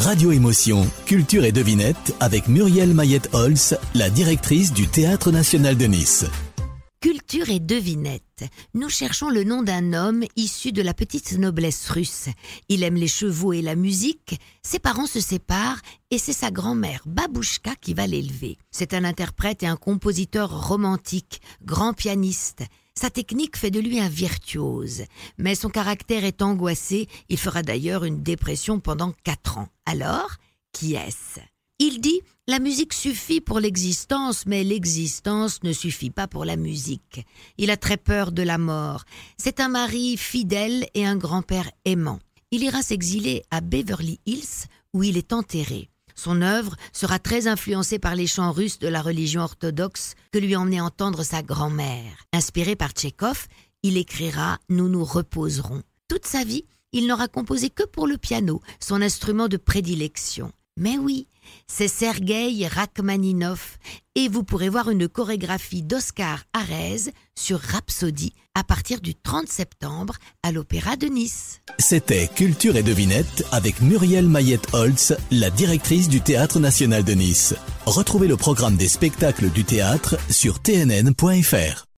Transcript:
Radio Émotion, Culture et Devinette avec Muriel Mayette-Holz, la directrice du Théâtre National de Nice. Culture et devinette. Nous cherchons le nom d'un homme issu de la petite noblesse russe. Il aime les chevaux et la musique. Ses parents se séparent et c'est sa grand-mère Babouchka qui va l'élever. C'est un interprète et un compositeur romantique, grand pianiste. Sa technique fait de lui un virtuose, mais son caractère est angoissé. Il fera d'ailleurs une dépression pendant quatre ans. Alors, qui est-ce? Il dit La musique suffit pour l'existence, mais l'existence ne suffit pas pour la musique. Il a très peur de la mort. C'est un mari fidèle et un grand-père aimant. Il ira s'exiler à Beverly Hills, où il est enterré. Son œuvre sera très influencée par les chants russes de la religion orthodoxe que lui emmenait entendre sa grand-mère. Inspiré par Tchekhov, il écrira Nous nous reposerons. Toute sa vie, il n'aura composé que pour le piano, son instrument de prédilection. Mais oui, c'est Sergei Rachmaninov et vous pourrez voir une chorégraphie d'Oscar Arez sur Rhapsody à partir du 30 septembre à l'Opéra de Nice. C'était Culture et Devinette avec Muriel Mayette-Holtz, la directrice du Théâtre National de Nice. Retrouvez le programme des spectacles du théâtre sur tnn.fr.